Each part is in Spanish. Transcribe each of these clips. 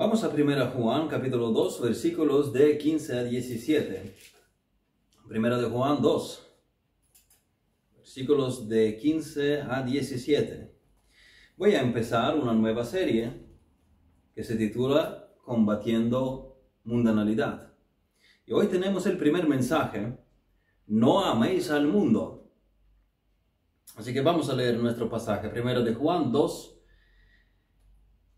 Vamos a 1 Juan capítulo 2 versículos de 15 a 17. Primera de Juan 2, versículos de 15 a 17. Voy a empezar una nueva serie que se titula Combatiendo Mundanalidad. Y hoy tenemos el primer mensaje, no améis al mundo. Así que vamos a leer nuestro pasaje, primero de Juan 2,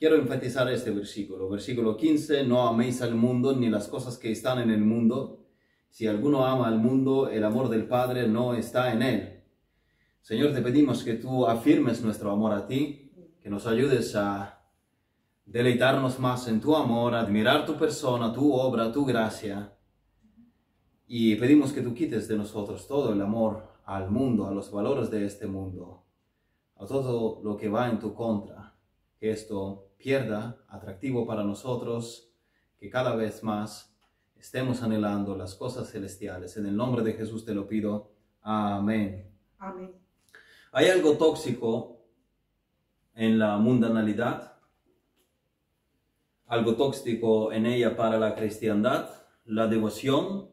Quiero enfatizar este versículo. Versículo 15, no améis al mundo ni las cosas que están en el mundo si alguno ama al mundo, el amor del Padre no está en él. Señor, te pedimos que tú afirmes nuestro amor a ti, que nos ayudes a deleitarnos más en tu amor, admirar tu persona, tu obra, tu gracia. Y pedimos que tú quites de nosotros todo el amor al mundo, a los valores de este mundo, a todo lo que va en tu contra, esto pierda atractivo para nosotros, que cada vez más estemos anhelando las cosas celestiales. En el nombre de Jesús te lo pido. Amén. Amén. ¿Hay algo tóxico en la mundanalidad? ¿Algo tóxico en ella para la cristiandad? La devoción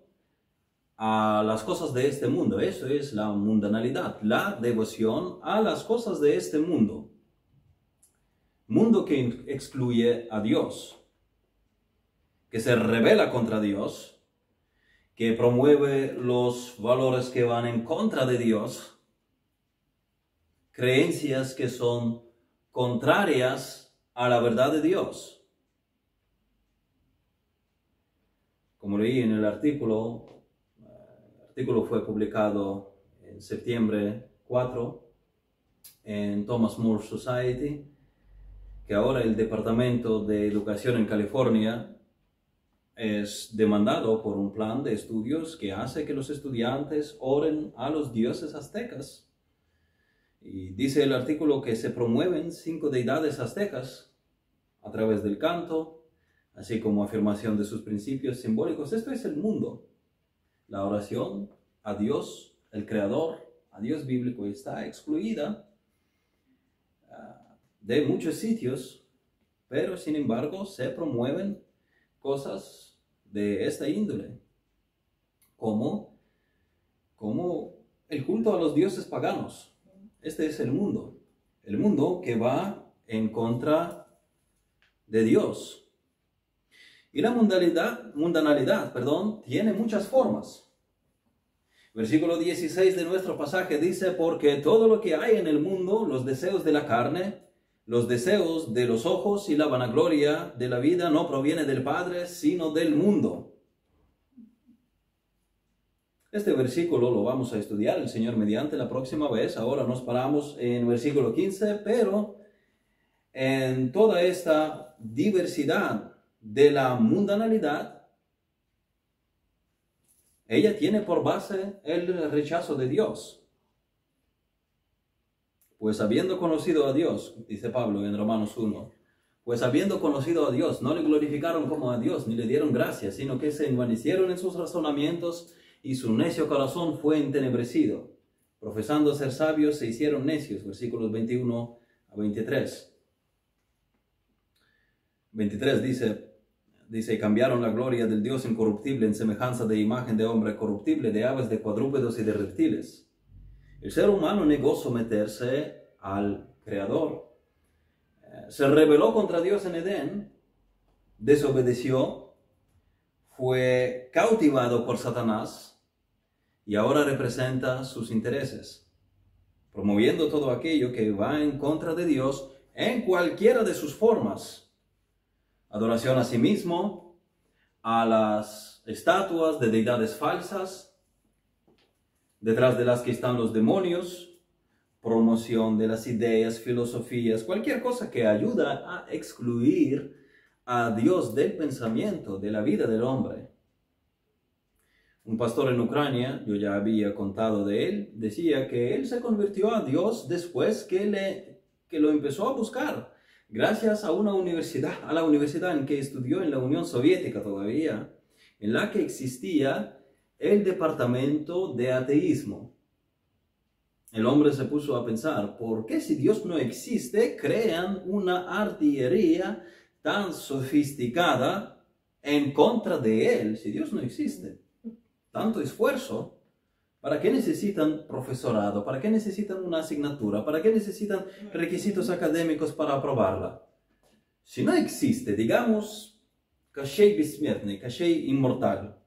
a las cosas de este mundo. Eso es la mundanalidad. La devoción a las cosas de este mundo. Mundo que excluye a Dios que se revela contra Dios, que promueve los valores que van en contra de Dios, creencias que son contrarias a la verdad de Dios. Como leí en el artículo, el artículo fue publicado en septiembre 4 en Thomas More Society, que ahora el Departamento de Educación en California es demandado por un plan de estudios que hace que los estudiantes oren a los dioses aztecas. Y dice el artículo que se promueven cinco deidades aztecas a través del canto, así como afirmación de sus principios simbólicos. Esto es el mundo. La oración a Dios, el Creador, a Dios bíblico, está excluida de muchos sitios, pero sin embargo se promueven cosas de esta índole, como, como el culto a los dioses paganos. Este es el mundo, el mundo que va en contra de Dios. Y la mundanalidad, mundanalidad perdón, tiene muchas formas. Versículo 16 de nuestro pasaje dice, porque todo lo que hay en el mundo, los deseos de la carne, los deseos de los ojos y la vanagloria de la vida no proviene del Padre, sino del mundo. Este versículo lo vamos a estudiar el Señor mediante la próxima vez. Ahora nos paramos en versículo 15, pero en toda esta diversidad de la mundanalidad, ella tiene por base el rechazo de Dios. Pues habiendo conocido a Dios, dice Pablo en Romanos 1, pues habiendo conocido a Dios, no le glorificaron como a Dios, ni le dieron gracias, sino que se envanecieron en sus razonamientos y su necio corazón fue entenebrecido. Profesando ser sabios, se hicieron necios. Versículos 21 a 23. 23 dice, dice, y cambiaron la gloria del Dios incorruptible en semejanza de imagen de hombre corruptible, de aves, de cuadrúpedos y de reptiles el ser humano negó someterse al Creador. Eh, se rebeló contra Dios en Edén, desobedeció, fue cautivado por Satanás y ahora representa sus intereses, promoviendo todo aquello que va en contra de Dios en cualquiera de sus formas. Adoración a sí mismo, a las estatuas de deidades falsas, detrás de las que están los demonios, promoción de las ideas, filosofías, cualquier cosa que ayuda a excluir a Dios del pensamiento, de la vida del hombre. Un pastor en Ucrania, yo ya había contado de él, decía que él se convirtió a Dios después que, le, que lo empezó a buscar, gracias a una universidad, a la universidad en que estudió en la Unión Soviética todavía, en la que existía el departamento de ateísmo. El hombre se puso a pensar, ¿por qué si Dios no existe, crean una artillería tan sofisticada en contra de Él si Dios no existe? Tanto esfuerzo. ¿Para qué necesitan profesorado? ¿Para qué necesitan una asignatura? ¿Para qué necesitan requisitos académicos para aprobarla? Si no existe, digamos, Kashey Bismierny, Kashey inmortal,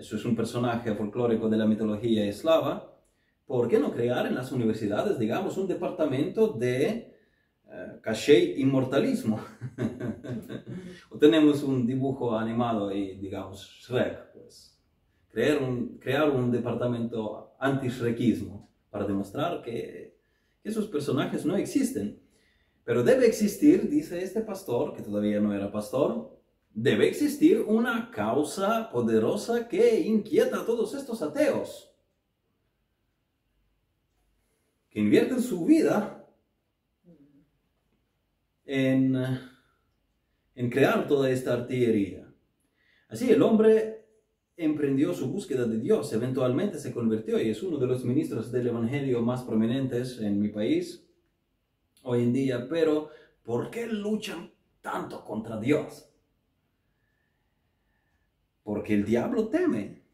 eso es un personaje folclórico de la mitología eslava, ¿por qué no crear en las universidades, digamos, un departamento de uh, inmortalismo? o tenemos un dibujo animado y, digamos, Shrek, pues. Crear un, crear un departamento anti-shrekismo para demostrar que esos personajes no existen. Pero debe existir, dice este pastor, que todavía no era pastor, debe existir una causa poderosa que inquieta a todos estos ateos que invierten su vida en, en crear toda esta artillería. Así el hombre emprendió su búsqueda de Dios, eventualmente se convirtió y es uno de los ministros del Evangelio más prominentes en mi país hoy en día, pero ¿por qué luchan tanto contra Dios? Porque el diablo teme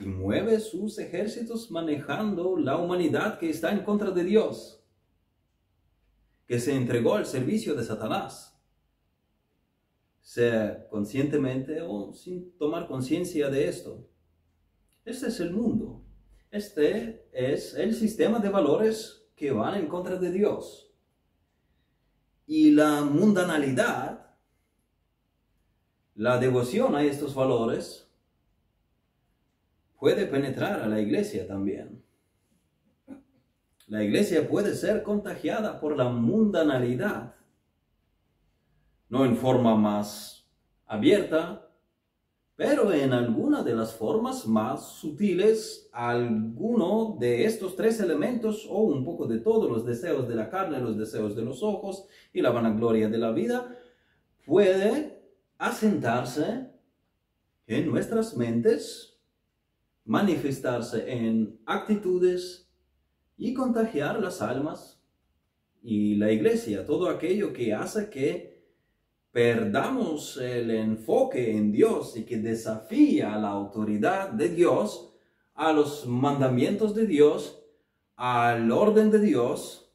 y mueve sus ejércitos manejando la humanidad que está en contra de Dios, que se entregó al servicio de Satanás, sea conscientemente o sin tomar conciencia de esto. Este es el mundo. Este es el sistema de valores que van en contra de Dios. Y la mundanalidad, la devoción a estos valores, puede penetrar a la iglesia también. La iglesia puede ser contagiada por la mundanalidad, no en forma más abierta, pero en alguna de las formas más sutiles, alguno de estos tres elementos o un poco de todos los deseos de la carne, los deseos de los ojos y la vanagloria de la vida, puede asentarse en nuestras mentes manifestarse en actitudes y contagiar las almas y la iglesia, todo aquello que hace que perdamos el enfoque en Dios y que desafía la autoridad de Dios, a los mandamientos de Dios, al orden de Dios.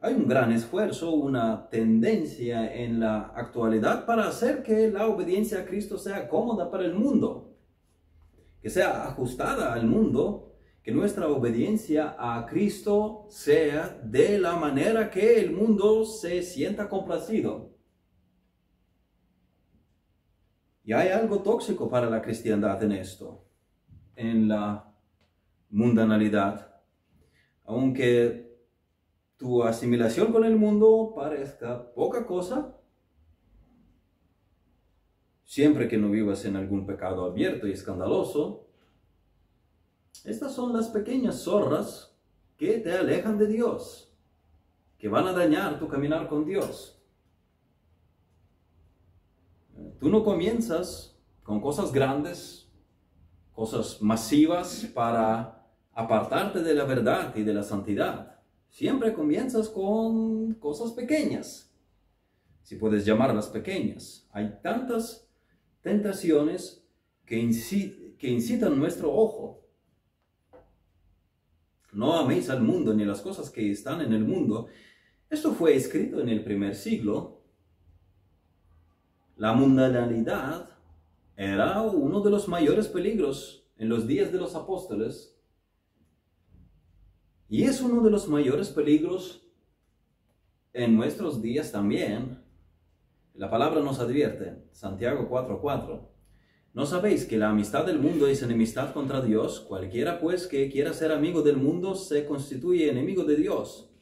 Hay un gran esfuerzo, una tendencia en la actualidad para hacer que la obediencia a Cristo sea cómoda para el mundo que sea ajustada al mundo, que nuestra obediencia a Cristo sea de la manera que el mundo se sienta complacido. Y hay algo tóxico para la cristiandad en esto, en la mundanalidad. Aunque tu asimilación con el mundo parezca poca cosa, siempre que no vivas en algún pecado abierto y escandaloso. Estas son las pequeñas zorras que te alejan de Dios, que van a dañar tu caminar con Dios. Tú no comienzas con cosas grandes, cosas masivas para apartarte de la verdad y de la santidad. Siempre comienzas con cosas pequeñas, si puedes llamarlas pequeñas. Hay tantas tentaciones que, incitan nuestro ojo. No améis al mundo ni las cosas que están en el mundo. Esto fue escrito en el primer siglo. La mundanalidad era uno de los mayores peligros en los días de los apóstoles y es uno de los mayores peligros en nuestros días también la palabra nos advierte, Santiago 4:4, ¿no sabéis que la amistad del mundo es enemistad contra Dios? Cualquiera pues que quiera ser amigo del mundo se constituye enemigo de Dios.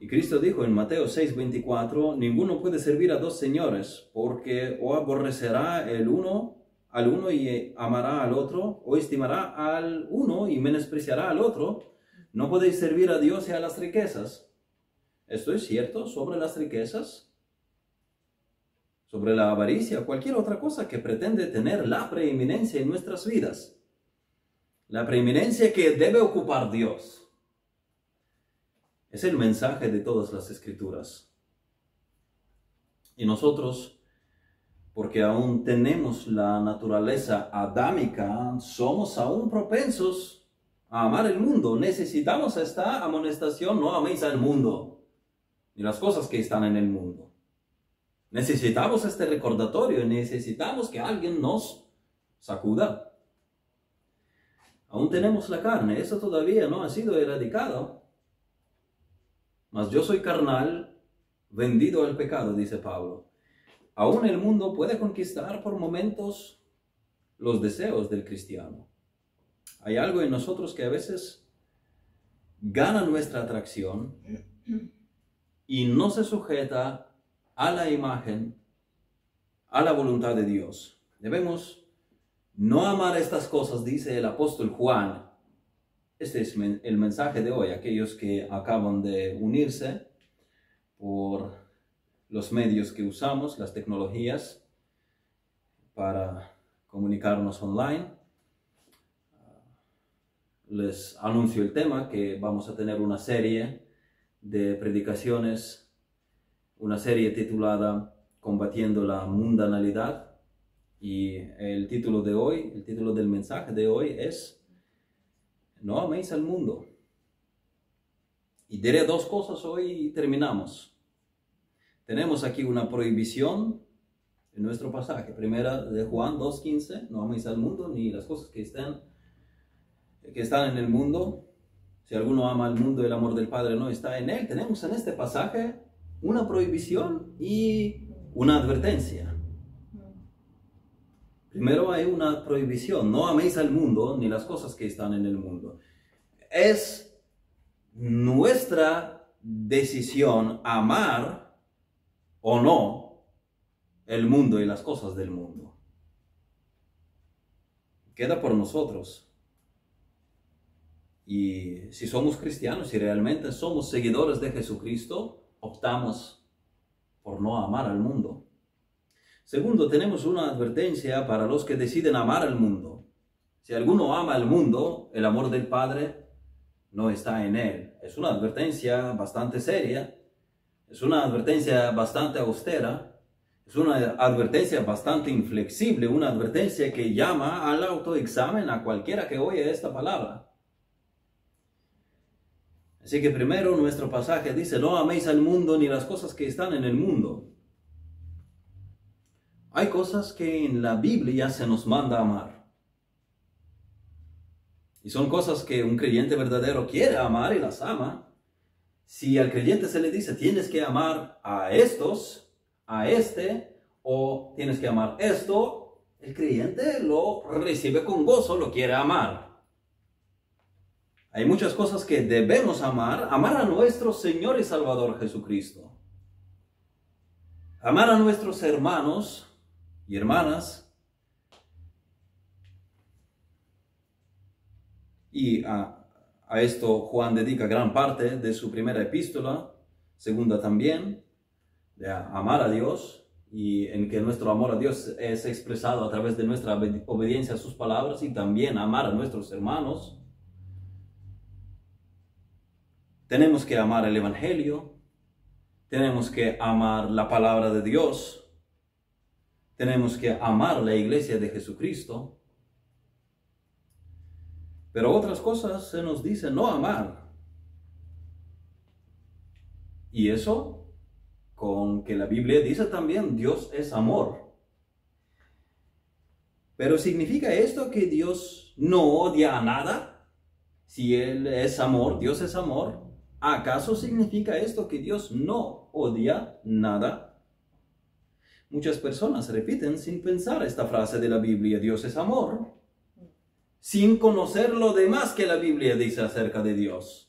Y Cristo dijo en Mateo 6:24, ninguno puede servir a dos señores, porque o aborrecerá el uno al uno y amará al otro, o estimará al uno y menospreciará al otro. No podéis servir a Dios y a las riquezas. ¿Esto es cierto sobre las riquezas? Sobre la avaricia, cualquier otra cosa que pretende tener la preeminencia en nuestras vidas. La preeminencia que debe ocupar Dios. Es el mensaje de todas las escrituras. Y nosotros, porque aún tenemos la naturaleza adámica, somos aún propensos a amar el mundo. Necesitamos esta amonestación, no améis al mundo, ni las cosas que están en el mundo. Necesitamos este recordatorio, necesitamos que alguien nos sacuda. Aún tenemos la carne, eso todavía no ha sido erradicado. Mas yo soy carnal, vendido al pecado, dice Pablo. Aún el mundo puede conquistar por momentos los deseos del cristiano. Hay algo en nosotros que a veces gana nuestra atracción y no se sujeta a la imagen, a la voluntad de Dios. Debemos no amar estas cosas, dice el apóstol Juan este es el mensaje de hoy, aquellos que acaban de unirse por los medios que usamos, las tecnologías para comunicarnos online. Les anuncio el tema que vamos a tener una serie de predicaciones, una serie titulada Combatiendo la mundanalidad. Y el título de hoy, el título del mensaje de hoy es no améis al mundo. Y diré dos cosas hoy y terminamos. Tenemos aquí una prohibición en nuestro pasaje. Primera de Juan 2.15, no améis al mundo ni las cosas que están, que están en el mundo. Si alguno ama al mundo, el amor del Padre no está en él. Tenemos en este pasaje una prohibición y una advertencia. Primero hay una prohibición, no améis al mundo ni las cosas que están en el mundo. Es nuestra decisión amar o no el mundo y las cosas del mundo. Queda por nosotros. Y si somos cristianos y realmente somos seguidores de Jesucristo, optamos por no amar al mundo Segundo, tenemos una advertencia para los que deciden amar al mundo. Si alguno ama al mundo, el amor del Padre no está en él. Es una advertencia bastante seria, es una advertencia bastante austera, es una advertencia bastante inflexible, una advertencia que llama al autoexamen a cualquiera que oye esta palabra. Así que primero nuestro pasaje dice, no améis al mundo ni las cosas que están en el mundo. Hay cosas que en la Biblia se nos manda amar. Y son cosas que un creyente verdadero quiere amar y las ama. Si al creyente se le dice, tienes que amar a estos, a este, o tienes que amar esto, el creyente lo recibe con gozo, lo quiere amar. Hay muchas cosas que debemos amar, amar a nuestro Señor y Salvador Jesucristo. Amar a nuestros hermanos, y hermanas. Y a, esto Juan dedica gran parte de su primera epístola, segunda también, de amar a Dios y en que nuestro amor a Dios es expresado a través de nuestra obediencia a sus palabras y también amar a nuestros hermanos. Tenemos que amar el Evangelio, tenemos que amar la palabra de Dios, tenemos que amar la iglesia de Jesucristo. Pero otras cosas se nos dice no amar. Y eso con que la Biblia dice también Dios es amor. Pero ¿significa esto que Dios no odia a nada? Si Él es amor, Dios es amor. ¿Acaso significa esto que Dios no odia nada? Muchas personas repiten sin pensar esta frase de la Biblia, Dios es amor, sin conocer lo demás que la Biblia dice acerca de Dios.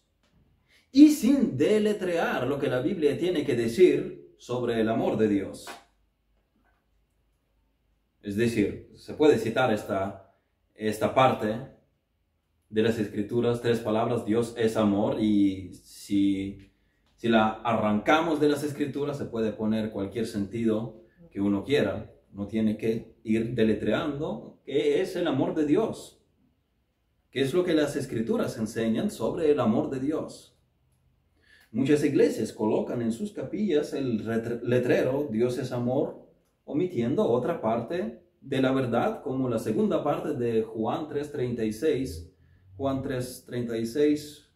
y sin deletrear lo que la Biblia tiene que decir sobre el amor de Dios. Es decir, se puede citar esta, esta parte de las escrituras, tres palabras, Dios es amor, y si, si la arrancamos de las escrituras se puede poner cualquier sentido que uno quiera, no tiene que ir deletreando qué es el amor de Dios, qué es lo que las escrituras enseñan sobre el amor de Dios. Muchas iglesias colocan en sus capillas el letrero Dios es amor omitiendo otra parte de la verdad, como la segunda parte de Juan 3:36. Juan 3:36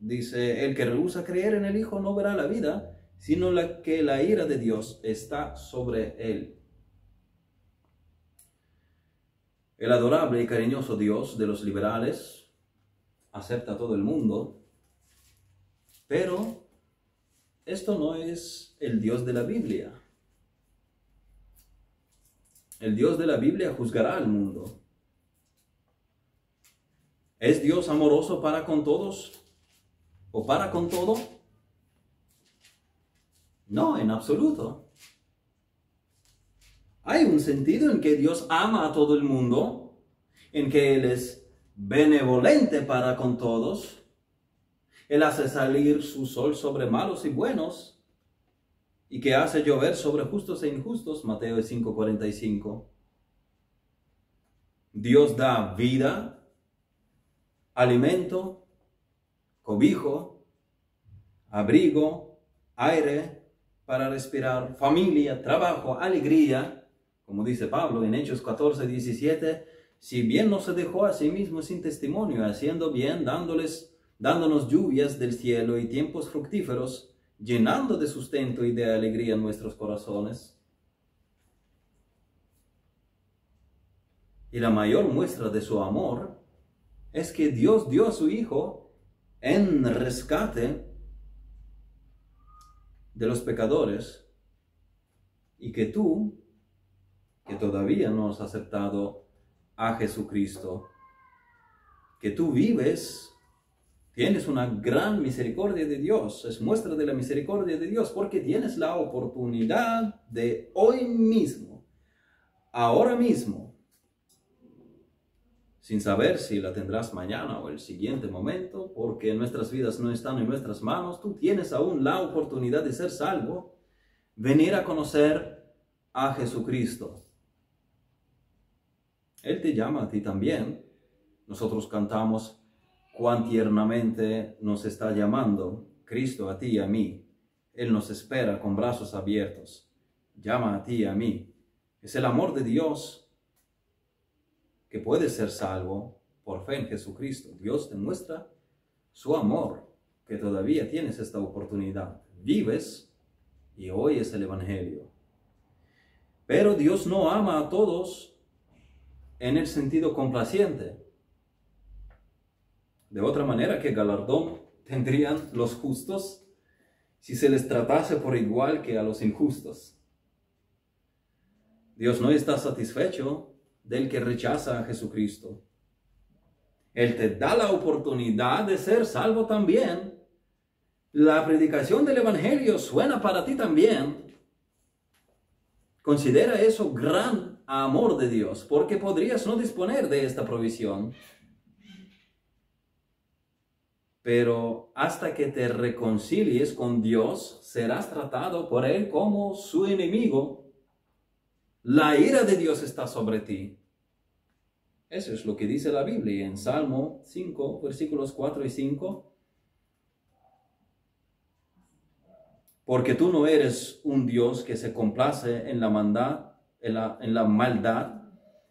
dice, el que rehúsa creer en el Hijo no verá la vida, sino la que la ira de Dios está sobre él. El adorable y cariñoso Dios de los liberales acepta a todo el mundo, pero esto no es el Dios de la Biblia. El Dios de la Biblia juzgará al mundo. ¿Es Dios amoroso para con todos? ¿O para con todo? No, en absoluto. Hay un sentido en que Dios ama a todo el mundo, en que Él es benevolente para con todos. Él hace salir su sol sobre malos y buenos y que hace llover sobre justos e injustos, Mateo 5:45. Dios da vida, alimento, cobijo, abrigo, aire para respirar, familia, trabajo, alegría, como dice Pablo en Hechos 14, 17, si bien no se dejó a sí mismo sin testimonio, haciendo bien, dándoles, dándonos lluvias del cielo y tiempos fructíferos, llenando de sustento y de alegría nuestros corazones. Y la mayor muestra de su amor es que Dios dio a su Hijo en rescate de los pecadores y que tú, que todavía no has aceptado a Jesucristo, que tú vives Tienes una gran misericordia de Dios, es muestra de la misericordia de Dios porque tienes la oportunidad de hoy mismo, ahora mismo, sin saber si la tendrás mañana o el siguiente momento, porque nuestras vidas no están en nuestras manos, tú tienes aún la oportunidad de ser salvo, venir a conocer a Jesucristo. Él te llama a ti también. Nosotros cantamos cuán tiernamente nos está llamando Cristo a ti y a mí. Él nos espera con brazos abiertos. Llama a ti y a mí. Es el amor de Dios que puede ser salvo por fe en Jesucristo. Dios te muestra su amor, que todavía tienes esta oportunidad. Vives y oyes el Evangelio. Pero Dios no ama a todos en el sentido complaciente. De otra manera, ¿qué galardón tendrían los justos si se les tratase por igual que a los injustos? Dios no está satisfecho del que rechaza a Jesucristo. Él te da la oportunidad de ser salvo también. La predicación del Evangelio suena para ti también. Considera eso gran amor de Dios, porque podrías no disponer de esta provisión pero hasta que te reconcilies con Dios, serás tratado por Él como su enemigo. La ira de Dios está sobre ti. Eso es lo que dice la Biblia en Salmo 5, versículos 4 y 5. Porque tú no eres un Dios que se complace en la, maldad, en la, maldad.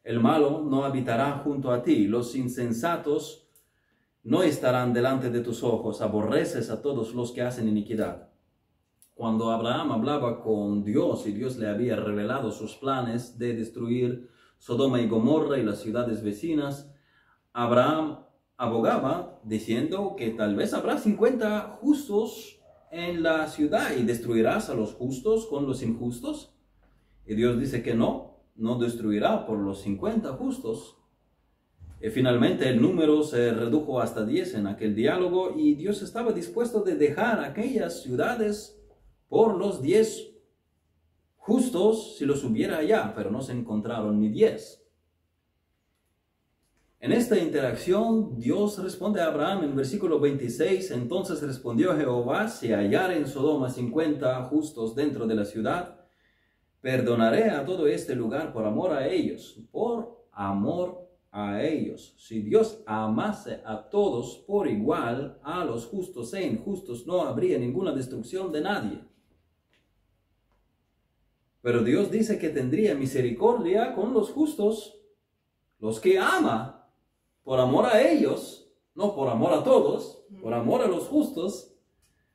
El malo no habitará junto a ti. Los insensatos no estarán delante de tus ojos, aborreces a todos los que hacen iniquidad. Cuando Abraham hablaba con Dios y Dios le había revelado sus planes de destruir Sodoma y Gomorra y las ciudades vecinas, Abraham abogaba diciendo que tal vez habrá 50 justos en la ciudad y destruirás a los justos con los injustos. Y Dios dice que no, no destruirá por los 50 justos, Y finalmente el número se redujo hasta 10 en aquel diálogo y Dios estaba dispuesto de dejar aquellas ciudades por los 10 justos si los hubiera allá, pero no se encontraron ni 10. En esta interacción, Dios responde a Abraham en versículo 26, entonces respondió Jehová, si hallar en Sodoma 50 justos dentro de la ciudad, perdonaré a todo este lugar por amor a ellos, por amor a ellos. Si Dios amase a todos por igual, a los justos e injustos, no habría ninguna destrucción de nadie. Pero Dios dice que tendría misericordia con los justos, los que ama por amor a ellos, no por amor a todos, por amor a los justos,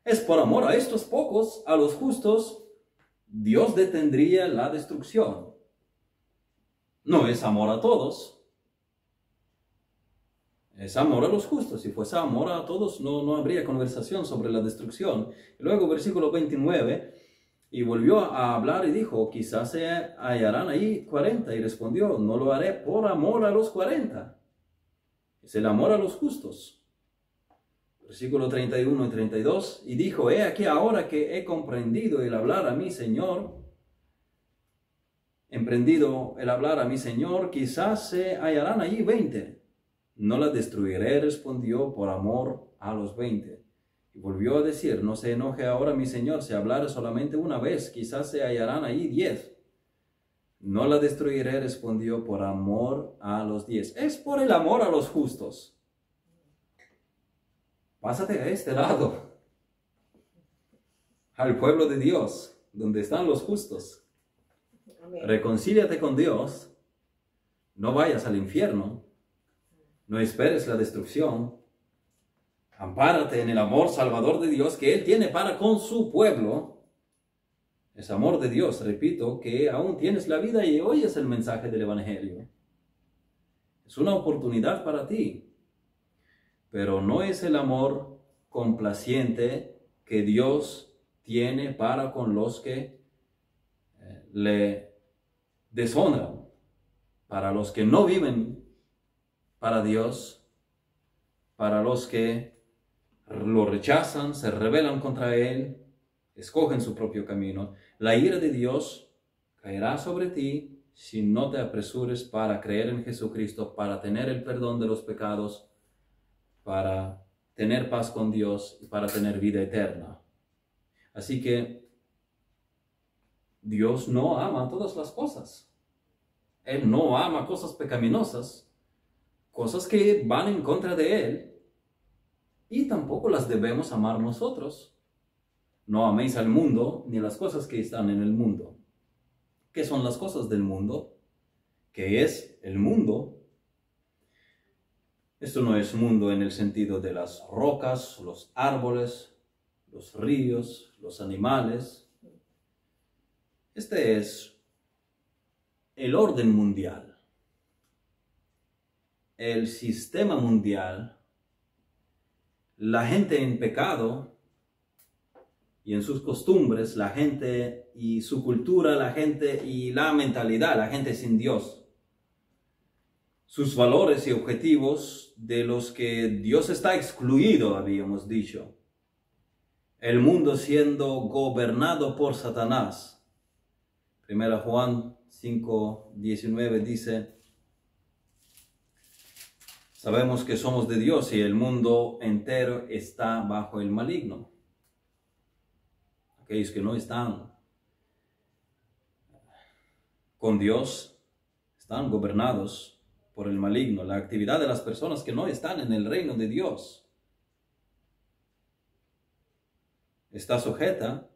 es por amor a estos pocos, a los justos, Dios detendría la destrucción. No es amor a todos, es amor a los justos. Si fuese amor a todos, no, no habría conversación sobre la destrucción. luego, versículo 29, y volvió a hablar y dijo, quizás se hallarán ahí 40. Y respondió, no lo haré por amor a los 40 es el amor a los justos. Versículo 31 y 32. Y dijo, he aquí ahora que he comprendido el hablar a mi Señor, emprendido el hablar a mi Señor, quizás se hallarán allí veinte. No la destruiré, respondió, por amor a los veinte. Y volvió a decir, no se enoje ahora mi Señor, si hablar solamente una vez, quizás se hallarán allí diez. No la destruiré, respondió, por amor a los diez. Es por el amor a los justos. Pásate a este lado, al pueblo de Dios, donde están los justos. Reconcíliate con Dios. No vayas al infierno. No esperes la destrucción. Ampárate en el amor salvador de Dios que Él tiene para con su pueblo es amor de Dios, repito, que aún tienes la vida y oyes el mensaje del Evangelio. Es una oportunidad para ti, pero no es el amor complaciente que Dios tiene para con los que eh, le deshonran, para los que no viven para Dios, para los que lo rechazan, se rebelan contra Él, escogen su propio camino. La ira de Dios caerá sobre ti si no te apresures para creer en Jesucristo, para tener el perdón de los pecados, para tener paz con Dios y para tener vida eterna. Así que Dios no ama todas las cosas. Él no ama cosas pecaminosas, cosas que van en contra de Él, y tampoco las debemos amar nosotros. No améis al mundo ni las cosas que están en el mundo. ¿Qué son las cosas del mundo? ¿Qué es el mundo? Esto no es mundo en el sentido de las rocas, los árboles, los ríos, los animales. Este es el orden mundial, el sistema mundial, la gente en pecado y en sus costumbres, la gente y su cultura, la gente y la mentalidad, la gente sin Dios. Sus valores y objetivos de los que Dios está excluido, habíamos dicho. El mundo siendo gobernado por Satanás. Primera Juan 5, 19 dice, sabemos que somos de Dios y el mundo entero está bajo el maligno aquellos que no están con Dios, están gobernados por el maligno, la actividad de las personas que no están en el reino de Dios. Está sujeta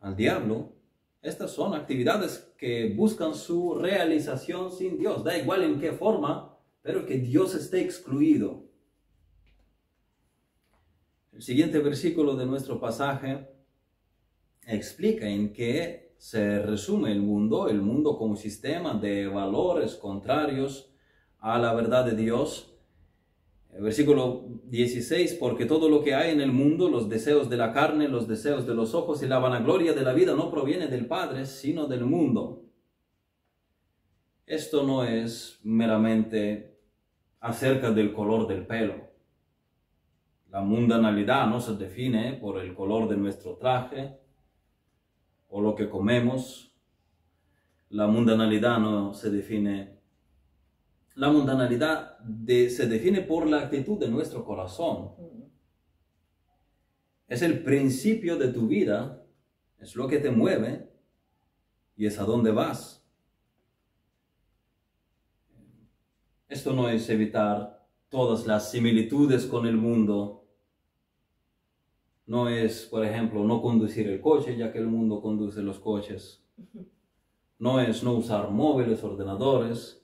al diablo. Estas son actividades que buscan su realización sin Dios. Da igual en qué forma, pero que Dios esté excluido. El siguiente versículo de nuestro pasaje explica en qué se resume el mundo, el mundo como sistema de valores contrarios a la verdad de Dios. Versículo 16, porque todo lo que hay en el mundo, los deseos de la carne, los deseos de los ojos y la vanagloria de la vida no proviene del Padre, sino del mundo. Esto no es meramente acerca del color del pelo. La mundanalidad no se define por el color de nuestro traje o lo que comemos. La mundanalidad no se define. La mundanalidad se define por la actitud de nuestro corazón. Es el principio de tu vida, es lo que te mueve y es a dónde vas. Esto no es evitar todas las similitudes con el mundo. No es, por ejemplo, no conducir el coche ya que el mundo conduce los coches. No es no usar móviles, ordenadores,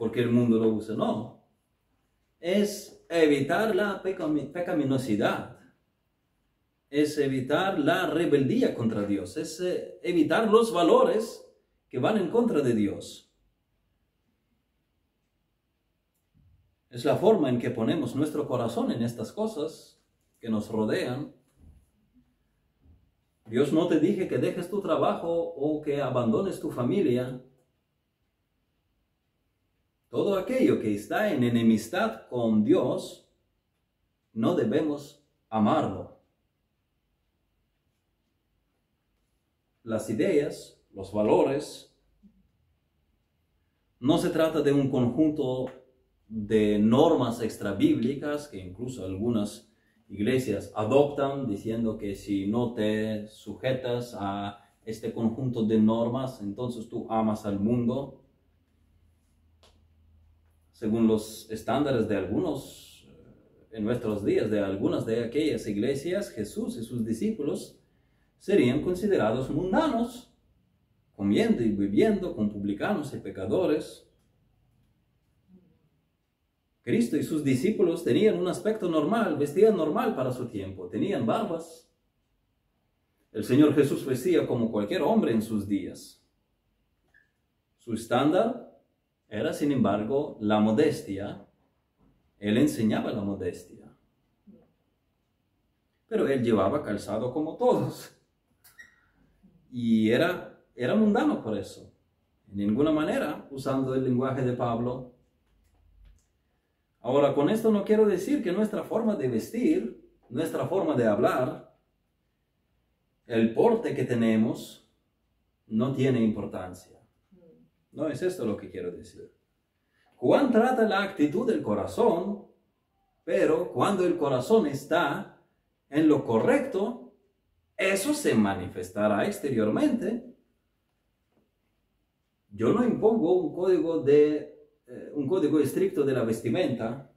porque el mundo lo usa. No. Es evitar la pecaminosidad. Es evitar la rebeldía contra Dios. Es eh, evitar los valores que van en contra de Dios. Es la forma en que ponemos nuestro corazón en estas cosas que nos rodean. Dios no te dije que dejes tu trabajo o que abandones tu familia. Todo aquello que está en enemistad con Dios, no debemos amarlo. Las ideas, los valores, no se trata de un conjunto de normas extrabíblicas que incluso algunas iglesias adoptan diciendo que si no te sujetas a este conjunto de normas, entonces tú amas al mundo. Según los estándares de algunos, eh, en nuestros días, de algunas de aquellas iglesias, Jesús y sus discípulos serían considerados mundanos, comiendo y viviendo con publicanos y pecadores, Cristo y sus discípulos tenían un aspecto normal, vestían normal para su tiempo, tenían barbas. El Señor Jesús vestía como cualquier hombre en sus días. Su estándar era, sin embargo, la modestia. Él enseñaba la modestia. Pero él llevaba calzado como todos. Y era, era mundano por eso. En ninguna manera, usando el lenguaje de Pablo, Ahora, con esto no quiero decir que nuestra forma de vestir, nuestra forma de hablar, el porte que tenemos, no tiene importancia. No es esto lo que quiero decir. Juan trata la actitud del corazón, pero cuando el corazón está en lo correcto, eso se manifestará exteriormente. Yo no impongo un código de eh, un código estricto de la vestimenta,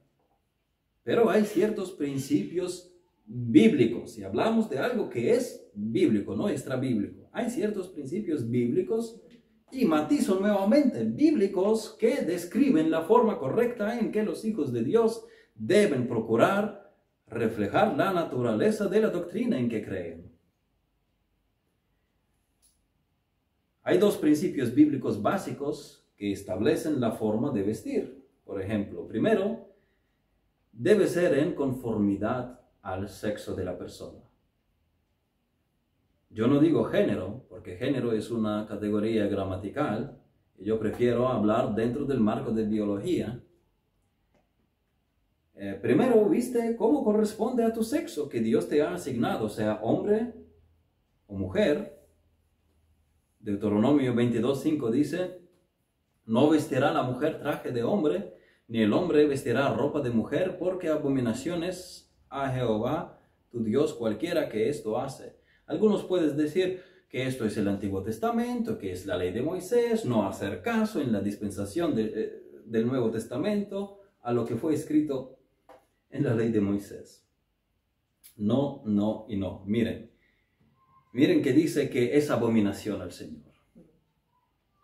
pero hay ciertos principios bíblicos. Y hablamos de algo que es bíblico, no extra bíblico. Hay ciertos principios bíblicos y matizo nuevamente, bíblicos que describen la forma correcta en que los hijos de Dios deben procurar reflejar la naturaleza de la doctrina en que creen. Hay dos principios bíblicos básicos que establecen la forma de vestir. Por ejemplo, primero, debe ser en conformidad al sexo de la persona. Yo no digo género, porque género es una categoría gramatical, yo prefiero hablar dentro del marco de biología. Eh, primero, viste cómo corresponde a tu sexo que Dios te ha asignado, sea hombre o mujer. Deuteronomio 22.5 dice, no vestirá la mujer traje de hombre, ni el hombre vestirá ropa de mujer, porque abominaciones a Jehová, tu Dios, cualquiera que esto hace. Algunos puedes decir que esto es el Antiguo Testamento, que es la ley de Moisés, no hacer caso en la dispensación eh, del Nuevo Testamento a lo que fue escrito en la ley de Moisés. No, no y no. Miren, miren que dice que es abominación al Señor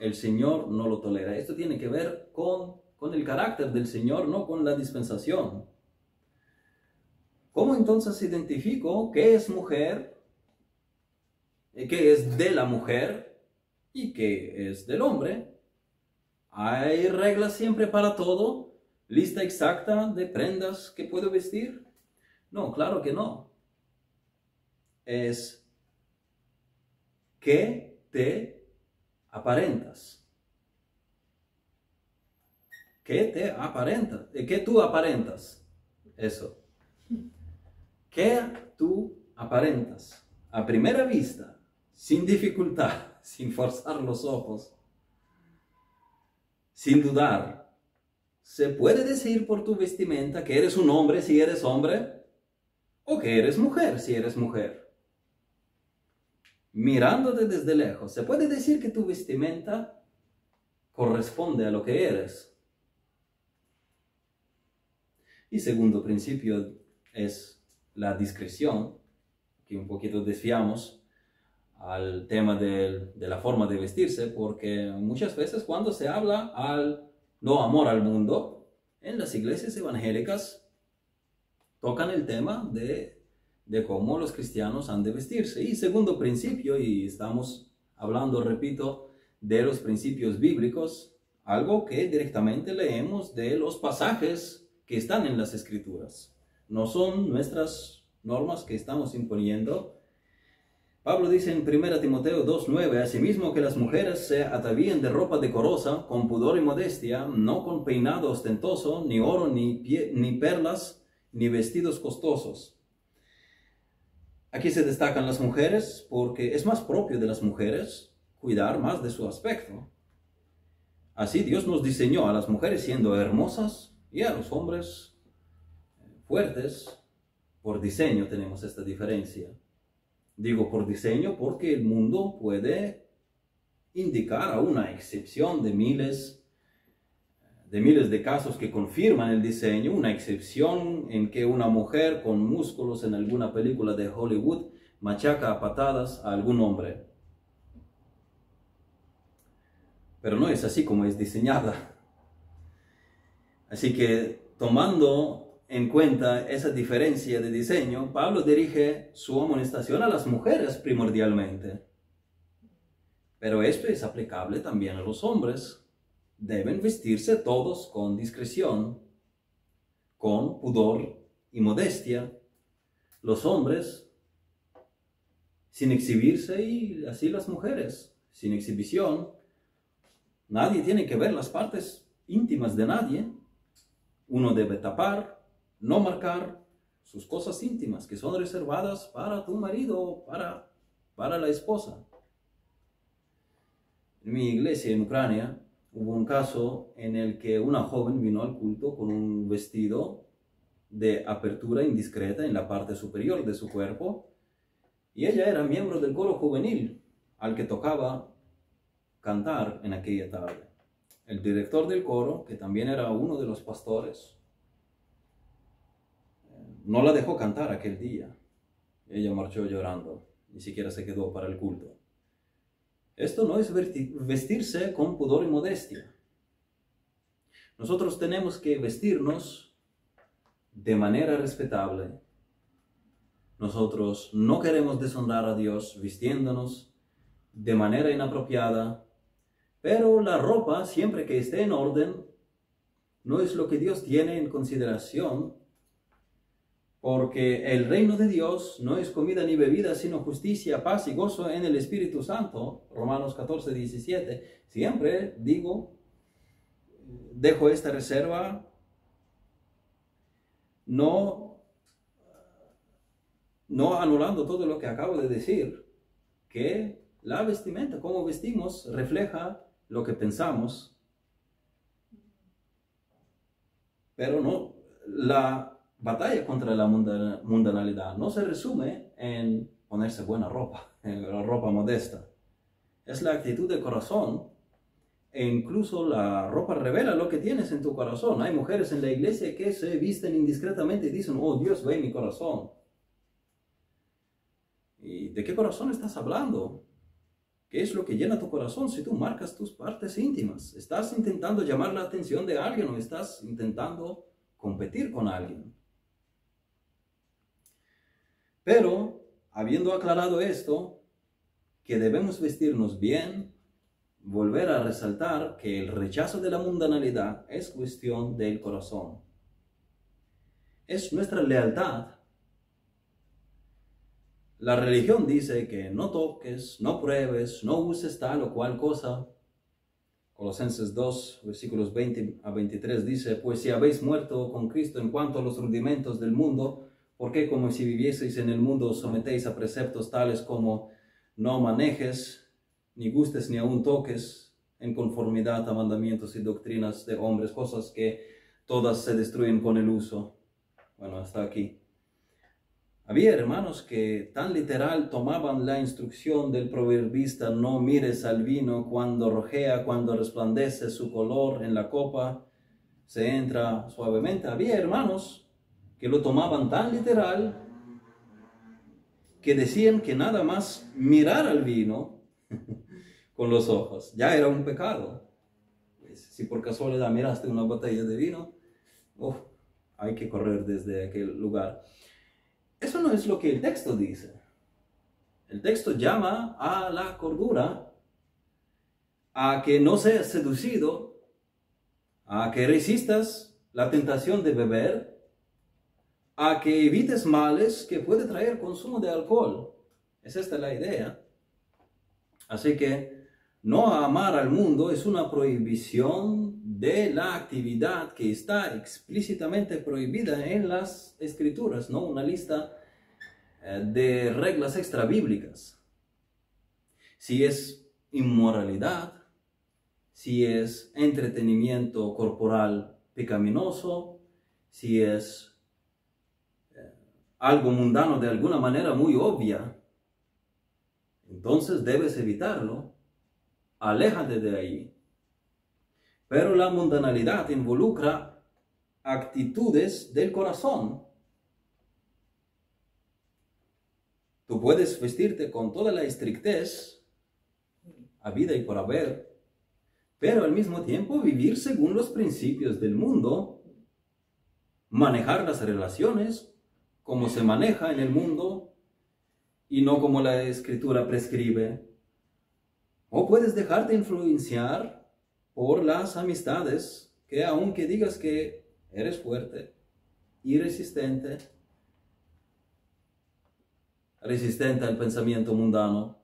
el Señor no lo tolera. Esto tiene que ver con, con el carácter del Señor, no con la dispensación. ¿Cómo entonces identifico qué es mujer, qué es de la mujer y qué es del hombre? ¿Hay reglas siempre para todo? ¿Lista exacta de prendas que puedo vestir? No, claro que no. Es que te aparentas? ¿Qué te aparenta? ¿Qué tú aparentas? Eso. ¿Qué tú aparentas? A primera vista, sin dificultad, sin forzar los ojos, sin dudar, se puede decir por tu vestimenta que eres un hombre si eres hombre o que eres mujer si eres mujer. Mirándote desde lejos, se puede decir que tu vestimenta corresponde a lo que eres. Y segundo principio es la discreción, que un poquito desviamos al tema de, de, la forma de vestirse, porque muchas veces cuando se habla al no amor al mundo, en las iglesias evangélicas tocan el tema de, de cómo los cristianos han de vestirse. Y segundo principio, y estamos hablando, repito, de los principios bíblicos, algo que directamente leemos de los pasajes que están en las escrituras. No son nuestras normas que estamos imponiendo. Pablo dice en 1 Timoteo 2.9, asimismo que las mujeres se atavíen de ropa decorosa, con pudor y modestia, no con peinado ostentoso, ni oro, ni, ni perlas, ni vestidos costosos. Aquí se destacan las mujeres porque es más propio de las mujeres cuidar más de su aspecto. Así Dios nos diseñó a las mujeres siendo hermosas, y a los hombres fuertes, por diseño tenemos esta diferencia. Digo por diseño porque el mundo puede indicar a una excepción de miles de miles de casos que confirman el diseño, una excepción en que una mujer con músculos en alguna película de Hollywood machaca a patadas a algún hombre. Pero no es así como es diseñada. Así que tomando en cuenta esa diferencia de diseño, Pablo dirige su amonestación a las mujeres primordialmente. Pero esto es aplicable también a los hombres. Deben vestirse todos con discreción, con pudor y modestia. Los hombres sin exhibirse y así las mujeres sin exhibición. Nadie tiene que ver las partes íntimas de nadie. Uno debe tapar, no marcar sus cosas íntimas que son reservadas para tu marido, para, para la esposa. En mi iglesia en Ucrania hubo un caso en el que una joven vino al culto con un vestido de apertura indiscreta en la parte superior de su cuerpo y ella era miembro del coro juvenil al que tocaba cantar en aquella tarde el director del coro, que también era uno de los pastores, no la dejó cantar aquel día. Ella marchó llorando, ni siquiera se quedó para el culto. Esto no es vestirse con pudor y modestia. Nosotros tenemos que vestirnos de manera respetable. Nosotros no queremos deshonrar a Dios vistiéndonos de manera inapropiada, pero la ropa, siempre que esté en orden, no es lo que Dios tiene en consideración, porque el reino de Dios no es comida ni bebida, sino justicia, paz y gozo en el Espíritu Santo. Romanos 14, 17. Siempre digo, dejo esta reserva, no, no anulando todo lo que acabo de decir, que la vestimenta, como vestimos, refleja lo que pensamos, pero no, la batalla contra la mundanalidad no se resume en ponerse buena ropa, en la ropa modesta. Es la actitud de corazón e incluso la ropa revela lo que tienes en tu corazón. Hay mujeres en la iglesia que se visten indiscretamente y dicen, oh Dios ve mi corazón. ¿Y de qué corazón estás hablando? ¿Qué es lo que llena tu corazón si tú marcas tus partes íntimas? ¿Estás intentando llamar la atención de alguien o estás intentando competir con alguien? Pero, habiendo aclarado esto, que debemos vestirnos bien, volver a resaltar que el rechazo de la mundanalidad es cuestión del corazón. Es nuestra lealtad la religión dice que no toques, no pruebes, no uses tal o cual cosa. Colosenses 2, versículos 20 a 23 dice, pues si habéis muerto con Cristo en cuanto a los rudimentos del mundo, ¿por qué como si vivieseis en el mundo os sometéis a preceptos tales como no manejes, ni gustes, ni aun toques, en conformidad a mandamientos y doctrinas de hombres, cosas que todas se destruyen con el uso? Bueno, hasta aquí. Había hermanos que tan literal tomaban la instrucción del proverbista, no mires al vino cuando rojea, cuando resplandece su color en la copa, se entra suavemente. Había hermanos que lo tomaban tan literal que decían que nada más mirar al vino con los ojos ya era un pecado. Pues, si por casualidad miraste una botella de vino, hay que correr desde aquel lugar. Eso no es lo que el texto dice. El texto llama a la cordura, a que no seas seducido, a que resistas la tentación de beber, a que evites males que puede traer consumo de alcohol. Es esta la idea. Así que no amar al mundo es una prohibición de la actividad que está explícitamente prohibida en las escrituras, ¿no? Una lista eh, de reglas extra bíblicas. Si es inmoralidad, si es entretenimiento corporal pecaminoso, si es algo mundano de alguna manera muy obvia, entonces debes evitarlo. Aléjate de ahí pero la mundanalidad involucra actitudes del corazón. Tú puedes vestirte con toda la estrictez, a vida y por haber, pero al mismo tiempo vivir según los principios del mundo, manejar las relaciones como se maneja en el mundo y no como la escritura prescribe. O puedes dejarte influenciar por las amistades que aunque digas que eres fuerte y resistente, resistente al pensamiento mundano,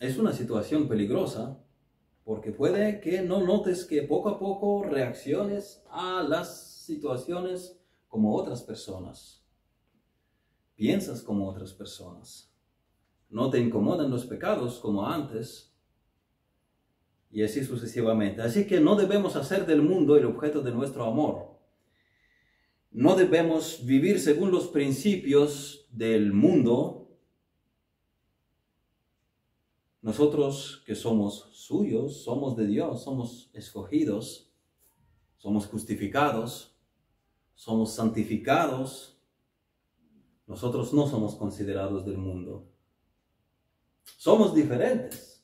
es una situación peligrosa porque puede que no notes que poco a poco reacciones a las situaciones como otras personas. Piensas como otras personas. No te incomodan los pecados como antes, y así sucesivamente. Así que no debemos hacer del mundo el objeto de nuestro amor. No debemos vivir según los principios del mundo. Nosotros que somos suyos, somos de Dios, somos escogidos, somos justificados, somos santificados. Nosotros no somos considerados del mundo. Somos diferentes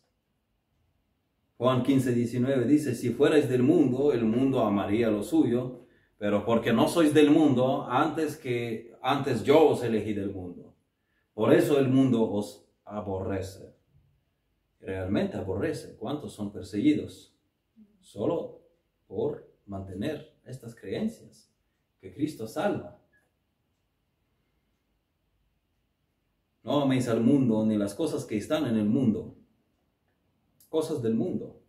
Juan 15, 19 dice, si fuerais del mundo, el mundo amaría lo suyo, pero porque no sois del mundo, antes que antes yo os elegí del mundo. Por eso el mundo os aborrece. Realmente aborrece. ¿Cuántos son perseguidos? Solo por mantener estas creencias que Cristo salva. No améis al mundo ni las cosas que están en el mundo cosas del mundo.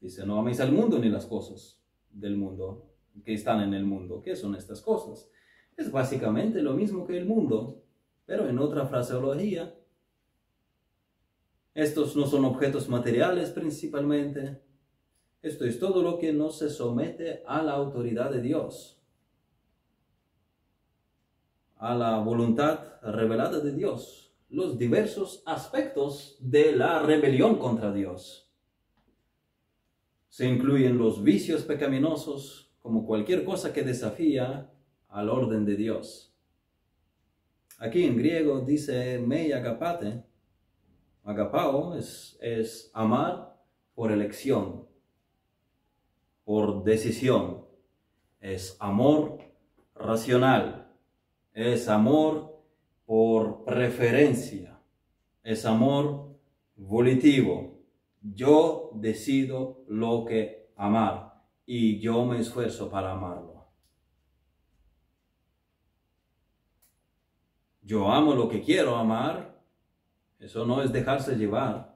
Dice, no améis al mundo ni las cosas del mundo que están en el mundo. ¿Qué son estas cosas? Es básicamente lo mismo que el mundo, pero en otra fraseología. Estos no son objetos materiales principalmente. Esto es todo lo que no se somete a la autoridad de Dios, a la voluntad revelada de Dios los diversos aspectos de la rebelión contra Dios. Se incluyen los vicios pecaminosos como cualquier cosa que desafía al orden de Dios. Aquí en griego dice mei agapate. Agapao es, es amar por elección, por decisión. Es amor racional. Es amor por preferencia, es amor volitivo. Yo decido lo que amar y yo me esfuerzo para amarlo. Yo amo lo que quiero amar, eso no es dejarse llevar.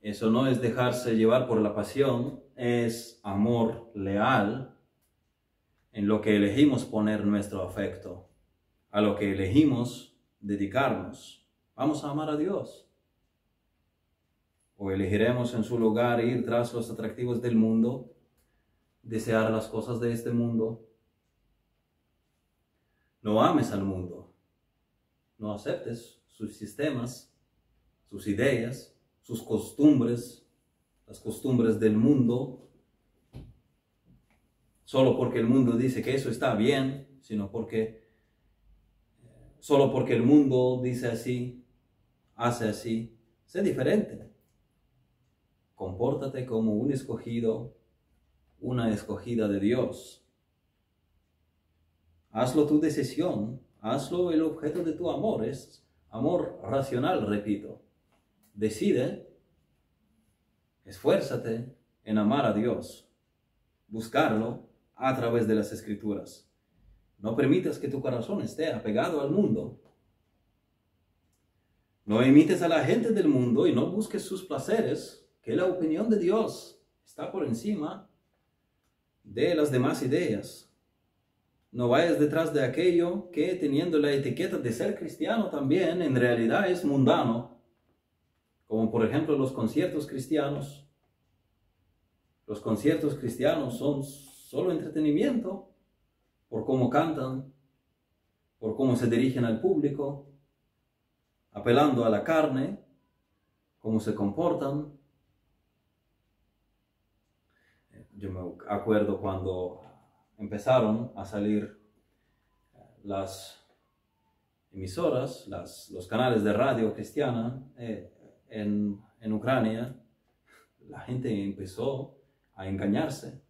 Eso no es dejarse llevar por la pasión, es amor leal en lo que elegimos poner nuestro afecto, a lo que elegimos dedicarnos. Vamos a amar a Dios. O elegiremos en su lugar ir tras los atractivos del mundo, desear las cosas de este mundo. No ames al mundo. No aceptes sus sistemas, sus ideas, sus costumbres, las costumbres del mundo, solo porque el mundo dice que eso está bien, sino porque solo porque el mundo dice así, hace así, sé diferente. Compórtate como un escogido, una escogida de Dios. Hazlo tu decisión, hazlo el objeto de tu amor, es amor racional, repito. Decide, esfuérzate en amar a Dios, buscarlo a través de las escrituras. No permitas que tu corazón esté apegado al mundo. No imites a la gente del mundo y no busques sus placeres, que la opinión de Dios está por encima de las demás ideas. No vayas detrás de aquello que teniendo la etiqueta de ser cristiano también en realidad es mundano como por ejemplo los conciertos cristianos. Los conciertos cristianos son solo entretenimiento por cómo cantan, por cómo se dirigen al público, apelando a la carne, cómo se comportan. Yo me acuerdo cuando empezaron a salir las emisoras, los canales de radio cristiana, eh, en, Ucrania, la gente empezó a engañarse.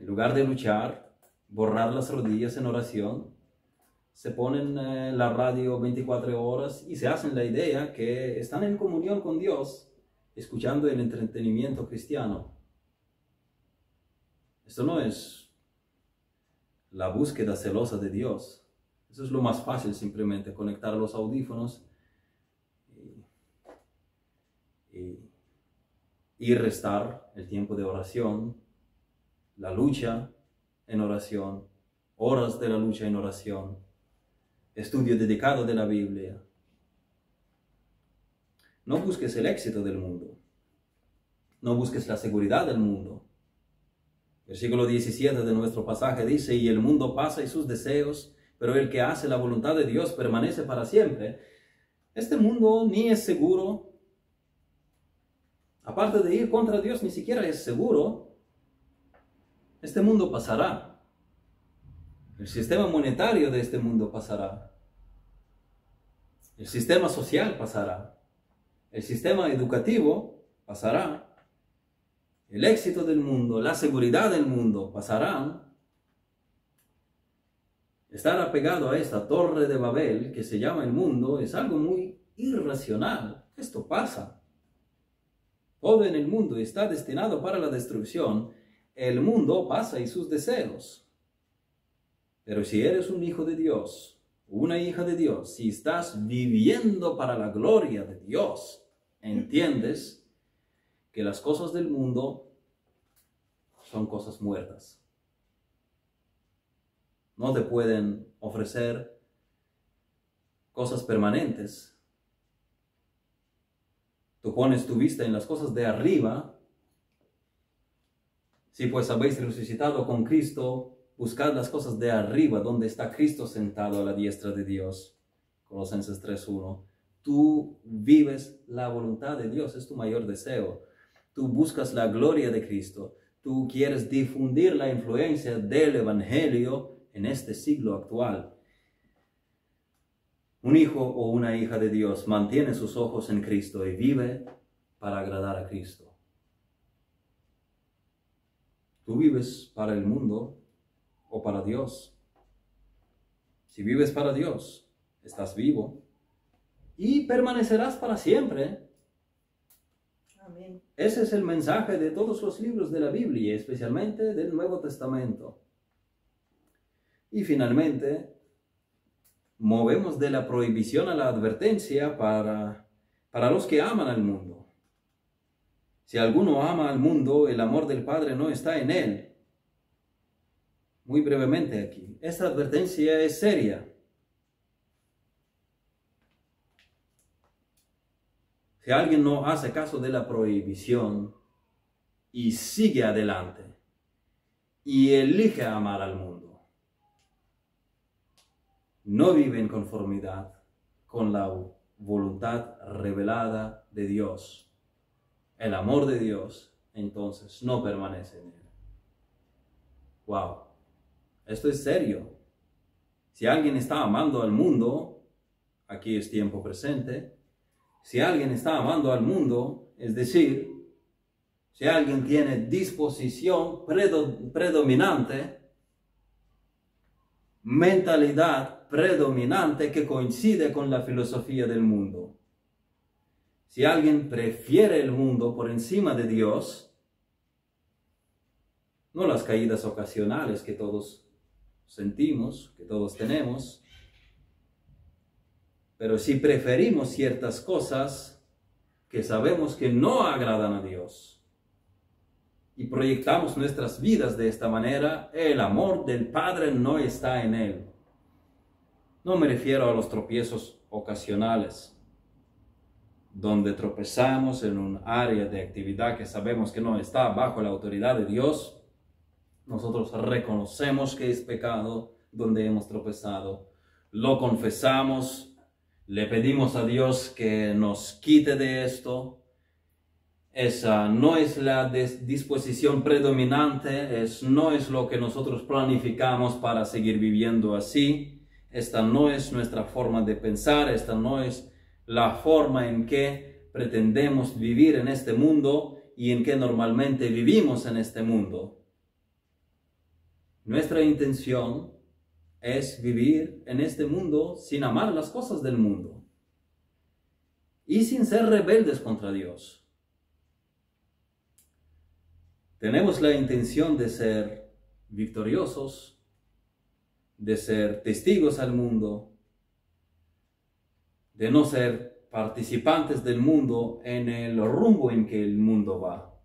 En lugar de luchar, borrar las rodillas en oración, se ponen eh, la radio 24 horas y se hacen la idea que están en comunión con Dios, escuchando el entretenimiento cristiano. Esto no es la búsqueda celosa de Dios. Eso es lo más fácil, simplemente conectar los audífonos y, restar el tiempo de oración, la lucha en oración, horas de la lucha en oración, estudio dedicado de la Biblia. No busques el éxito del mundo. No busques la seguridad del mundo. Versículo 17 de nuestro pasaje dice, y el mundo pasa y sus deseos, pero el que hace la voluntad de Dios permanece para siempre. Este mundo ni es seguro, aparte de ir contra Dios, ni siquiera es seguro. Este mundo pasará. El sistema monetario de este mundo pasará. El sistema social pasará. El sistema educativo pasará. El éxito del mundo, la seguridad del mundo pasarán. Estar apegado a esta torre de Babel que se llama el mundo es algo muy irracional. Esto pasa. Todo en el mundo está destinado para la destrucción. El mundo pasa y sus deseos. Pero si eres un hijo de Dios, una hija de Dios, si estás viviendo para la gloria de Dios, entiendes que las cosas del mundo son cosas muertas. No te pueden ofrecer cosas permanentes tú pones tu vista en las cosas de arriba, si pues habéis resucitado con Cristo, buscad las cosas de arriba, donde está Cristo sentado a la diestra de Dios. Colosenses 3.1. Tú vives la voluntad de Dios, es tu mayor deseo. Tú buscas la gloria de Cristo. Tú quieres difundir la influencia del Evangelio en este siglo actual. Un hijo o una hija de Dios mantiene sus ojos en Cristo y vive para agradar a Cristo. ¿Tú vives para el mundo o para Dios? Si vives para Dios, estás vivo y permanecerás para siempre. Amén. Ese es el mensaje de todos los libros de la Biblia, especialmente del Nuevo Testamento. Y finalmente, movemos de la prohibición a la advertencia para, para los que aman al mundo. Si alguno ama al mundo, el amor del Padre no está en él. Muy brevemente aquí. Esta advertencia es seria. Si alguien no hace caso de la prohibición y sigue adelante y elige amar al mundo, no vive en conformidad con la voluntad revelada de Dios el amor de Dios, entonces no permanece en él. Wow, esto es serio. Si alguien está amando al mundo, aquí es tiempo presente, si alguien está amando al mundo, es decir, si alguien tiene disposición predominante, mentalidad predominante que coincide con la filosofía del mundo, si alguien prefiere el mundo por encima de Dios, no las caídas ocasionales que todos sentimos, que todos tenemos, pero si preferimos ciertas cosas que sabemos que no agradan a Dios y proyectamos nuestras vidas de esta manera, el amor del Padre no está en él. No me refiero a los tropiezos ocasionales donde tropezamos en un área de actividad que sabemos que no está bajo la autoridad de Dios, nosotros reconocemos que es pecado donde hemos tropezado, lo confesamos, le pedimos a Dios que nos quite de esto. Esa no es la disposición predominante, es, no es lo que nosotros planificamos para seguir viviendo así. Esta no es nuestra forma de pensar, esta no es la forma en que pretendemos vivir en este mundo y en que normalmente vivimos en este mundo. Nuestra intención es vivir en este mundo sin amar las cosas del mundo y sin ser rebeldes contra Dios. Tenemos la intención de ser victoriosos, de ser testigos al mundo, de no ser participantes del mundo en el rumbo en que el mundo va.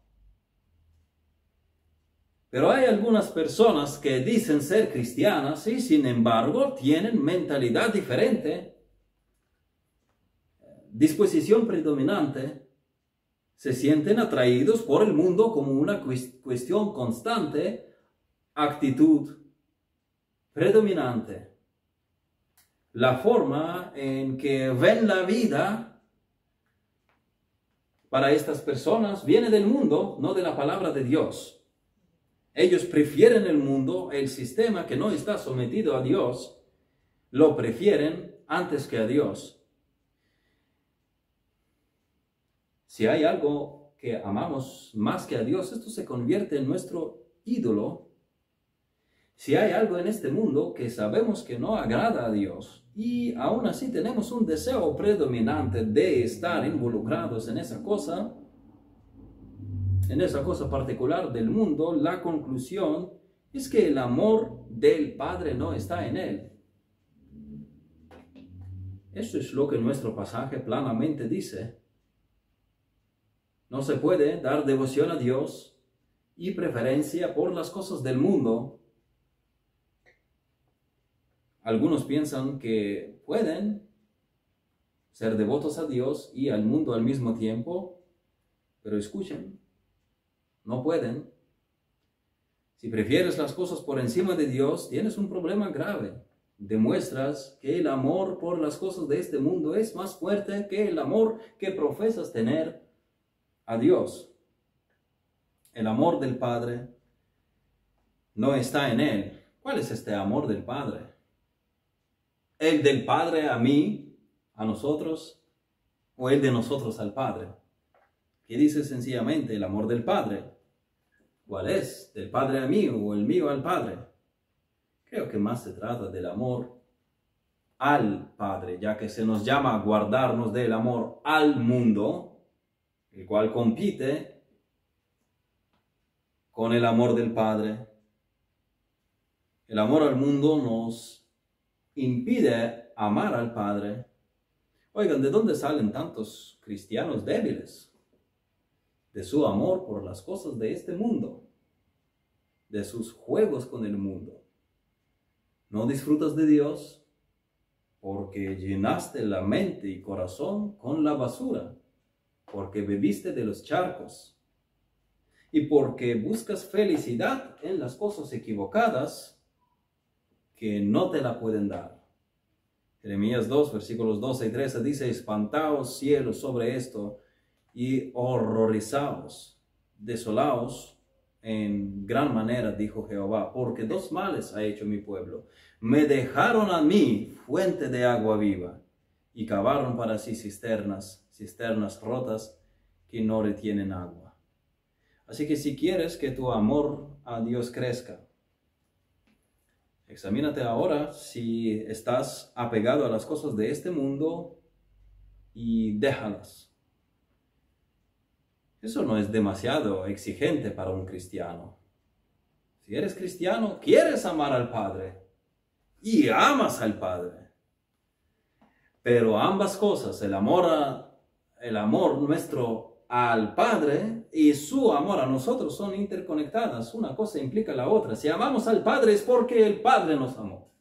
Pero hay algunas personas que dicen ser cristianas y sin embargo tienen mentalidad diferente, disposición predominante, se sienten atraídos por el mundo como una cuestión constante, actitud predominante la forma en que ven la vida para estas personas viene del mundo, no de la palabra de Dios. Ellos prefieren el mundo, el sistema que no está sometido a Dios, lo prefieren antes que a Dios. Si hay algo que amamos más que a Dios, esto se convierte en nuestro ídolo. Si hay algo en este mundo que sabemos que no agrada a Dios, y aún así tenemos un deseo predominante de estar involucrados en esa cosa, en esa cosa particular del mundo, la conclusión es que el amor del Padre no está en él. Eso es lo que nuestro pasaje planamente dice. No se puede dar devoción a Dios y preferencia por las cosas del mundo algunos piensan que pueden ser devotos a Dios y al mundo al mismo tiempo, pero escuchen, no pueden. Si prefieres las cosas por encima de Dios, tienes un problema grave. Demuestras que el amor por las cosas de este mundo es más fuerte que el amor que profesas tener a Dios. El amor del Padre no está en Él. ¿Cuál es este amor del Padre? El del Padre a mí, a nosotros, o el de nosotros al Padre. ¿Qué dice sencillamente el amor del Padre? ¿Cuál es? ¿Del Padre a mí o el mío al Padre? Creo que más se trata del amor al Padre, ya que se nos llama a guardarnos del amor al mundo, el cual compite con el amor del Padre. El amor al mundo nos impide amar al Padre. Oigan, ¿de dónde salen tantos cristianos débiles? de su amor por las cosas de este mundo, de sus juegos con el mundo. No disfrutas de Dios porque llenaste la mente y corazón con la basura, porque bebiste de los charcos y porque buscas felicidad en las cosas equivocadas que no te la pueden dar. Jeremías 2, versículos 12 y 13 dice, espantaos cielos sobre esto y horrorizaos, desolaos en gran manera, dijo Jehová, porque dos males ha hecho mi pueblo. Me dejaron a mí fuente de agua viva y cavaron para sí cisternas, cisternas rotas que no retienen agua. Así que si quieres que tu amor a Dios crezca, Examínate ahora si estás apegado a las cosas de este mundo y déjalas. Eso no es demasiado exigente para un cristiano. Si eres cristiano, quieres amar al Padre y amas al Padre. Pero ambas cosas, el amor, el amor nuestro al Padre y su amor a nosotros son interconectadas. Una cosa implica la otra. Si amamos al Padre es porque el Padre nos amó.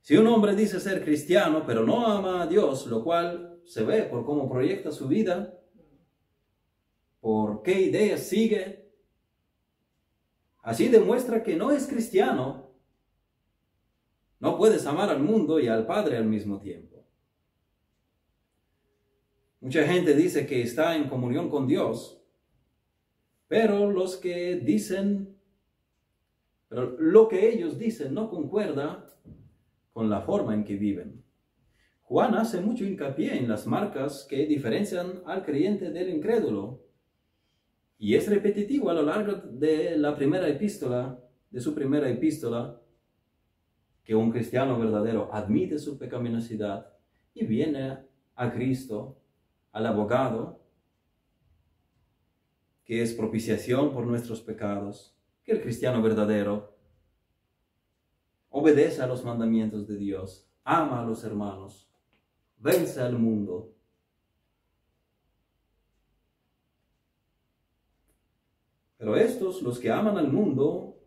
Si un hombre dice ser cristiano, pero no ama a Dios, lo cual se ve por cómo proyecta su vida, por qué ideas sigue, así demuestra que no es cristiano. No puedes amar al mundo y al Padre al mismo tiempo. Mucha gente dice que está en comunión con Dios, pero los que dicen, pero lo que ellos dicen no concuerda con la forma en que viven. Juan hace mucho hincapié en las marcas que diferencian al creyente del incrédulo. Y es repetitivo a lo largo de la primera epístola, de su primera epístola, que un cristiano verdadero admite su pecaminosidad y viene a Cristo al abogado, que es propiciación por nuestros pecados, que el cristiano verdadero obedece a los mandamientos de Dios, ama a los hermanos, vence al mundo. Pero estos, los que aman al mundo,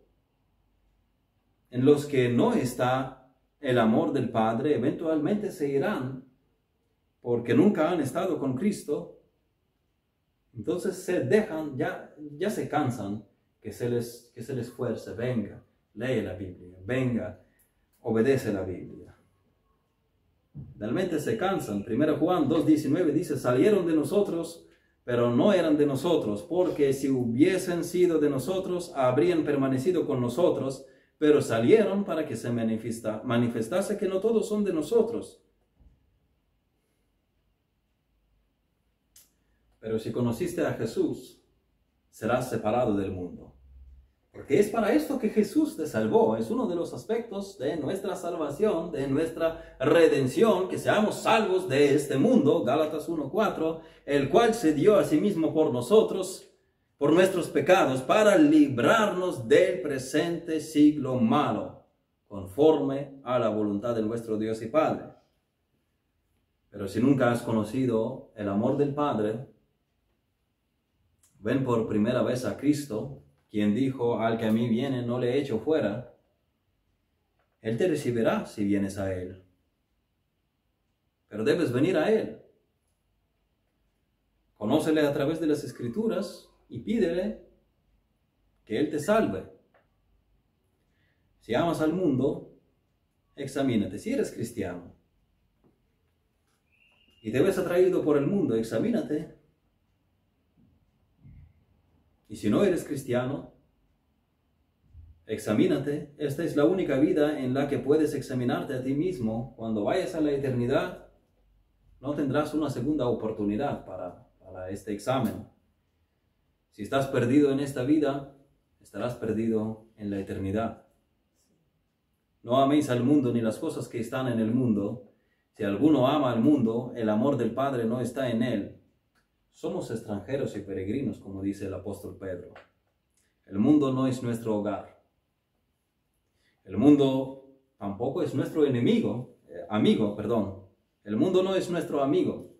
en los que no está el amor del Padre, eventualmente se irán porque nunca han estado con Cristo, entonces se dejan, ya, ya se cansan que se, les, que se les fuerce, venga, lee la Biblia, venga, obedece la Biblia. Realmente se cansan. 1 Juan 2.19 dice, salieron de nosotros, pero no eran de nosotros, porque si hubiesen sido de nosotros, habrían permanecido con nosotros, pero salieron para que se manifiesta, manifestase que no todos son de nosotros. Pero si conociste a Jesús, serás separado del mundo. Porque es para esto que Jesús te salvó. Es uno de los aspectos de nuestra salvación, de nuestra redención, que seamos salvos de este mundo, Gálatas 1.4, el cual se dio a sí mismo por nosotros, por nuestros pecados, para librarnos del presente siglo malo, conforme a la voluntad de nuestro Dios y Padre. Pero si nunca has conocido el amor del Padre, ven por primera vez a Cristo, quien dijo, al que a mí viene no le echo fuera, Él te recibirá si vienes a Él. Pero debes venir a Él. Conócele a través de las escrituras y pídele que Él te salve. Si amas al mundo, examínate. Si eres cristiano y te ves atraído por el mundo, examínate y si no eres cristiano, examínate. Esta es la única vida en la que puedes examinarte a ti mismo. Cuando vayas a la eternidad, no tendrás una segunda oportunidad para, para este examen. Si estás perdido en esta vida, estarás perdido en la eternidad. No améis al mundo ni las cosas que están en el mundo. Si alguno ama al mundo, el amor del Padre no está en él. Somos extranjeros y peregrinos, como dice el apóstol Pedro. El mundo no es nuestro hogar. El mundo tampoco es nuestro enemigo, eh, amigo, perdón. El mundo no es nuestro amigo.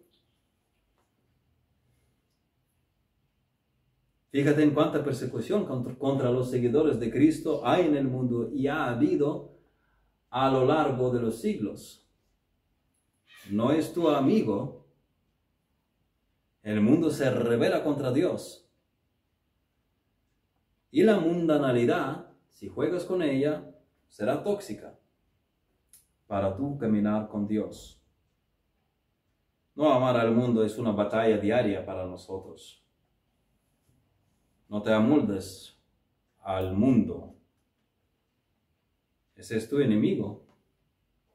Fíjate en cuánta persecución contra, contra, los seguidores de Cristo hay en el mundo y ha habido a lo largo de los siglos. No es tu amigo. El mundo se revela contra Dios. Y la mundanalidad, si juegas con ella, será tóxica para tú caminar con Dios. No amar al mundo es una batalla diaria para nosotros. No te amoldes al mundo. Ese es tu enemigo.